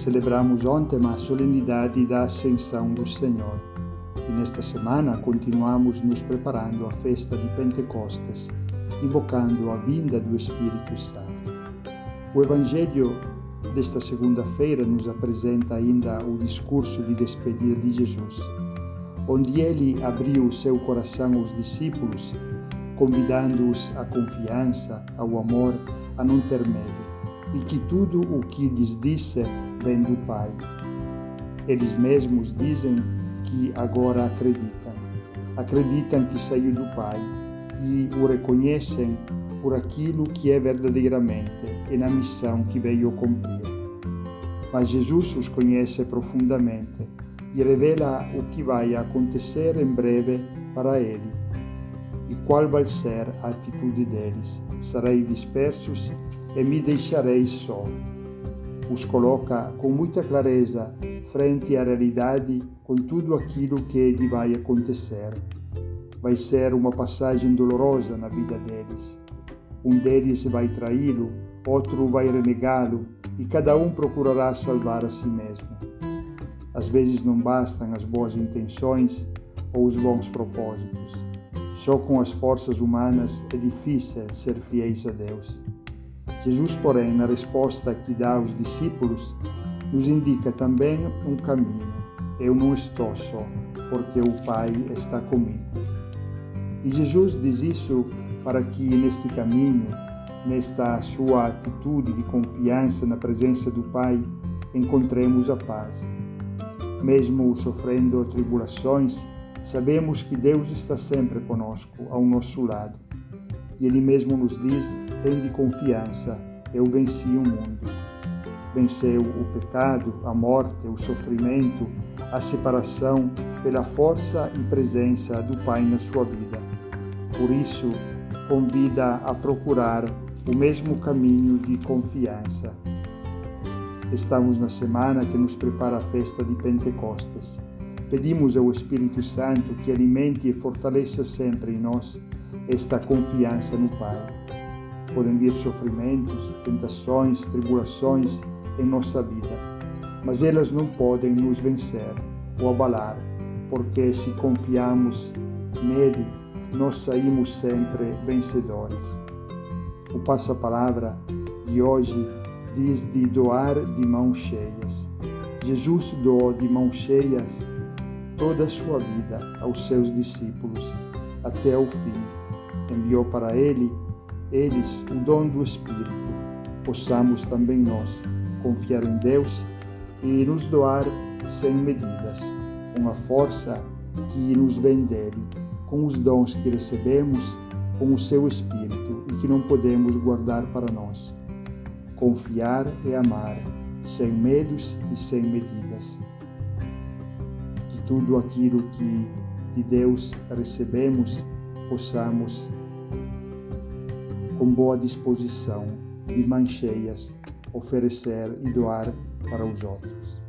Celebramos ontem a solenidade da Ascensão do Senhor e nesta semana continuamos nos preparando à festa de Pentecostes, invocando a vinda do Espírito Santo. O Evangelho desta segunda-feira nos apresenta ainda o discurso de despedida de Jesus, onde ele abriu o seu coração aos discípulos, convidando-os à confiança, ao amor, a não ter medo, e que tudo o que lhes disse vem do Pai. Eles mesmos dizem que agora acreditam. Acreditam que saiu do Pai e o reconhecem por aquilo que é verdadeiramente e na missão que veio cumprir. Mas Jesus os conhece profundamente e revela o que vai acontecer em breve para ele. E qual vai ser a atitude deles? Sarei dispersos e me deixarei só. Os coloca com muita clareza frente à realidade com tudo aquilo que lhe vai acontecer. Vai ser uma passagem dolorosa na vida deles um deles vai traí-lo, outro vai renegá-lo, e cada um procurará salvar a si mesmo. Às vezes não bastam as boas intenções ou os bons propósitos. Só com as forças humanas é difícil ser fiéis a Deus. Jesus, porém, na resposta que dá aos discípulos, nos indica também um caminho. Eu não estou só, porque o Pai está comigo. E Jesus diz isso para que neste caminho, nesta sua atitude de confiança na presença do Pai, encontremos a paz. Mesmo sofrendo tribulações, sabemos que Deus está sempre conosco, ao nosso lado. E Ele mesmo nos diz: tende confiança, eu venci o mundo. Venceu o pecado, a morte, o sofrimento, a separação pela força e presença do Pai na sua vida. Por isso, convida a procurar o mesmo caminho de confiança. Estamos na semana que nos prepara a festa de Pentecostes. Pedimos ao Espírito Santo que alimente e fortaleça sempre em nós esta confiança no Pai. Podem vir sofrimentos, tentações, tribulações em nossa vida, mas elas não podem nos vencer ou abalar, porque se confiamos nele, nós saímos sempre vencedores. O passa-palavra de hoje diz de doar de mãos cheias. Jesus doou de mãos cheias toda a sua vida aos seus discípulos até o fim. Enviou para ele, eles, o dom do Espírito. Possamos também nós confiar em Deus e nos doar sem medidas, com a força que nos vem dele com os dons que recebemos com o seu Espírito e que não podemos guardar para nós. Confiar e amar, sem medos e sem medidas. Que tudo aquilo que de Deus recebemos possamos, com boa disposição, de mãos cheias, oferecer e doar para os outros.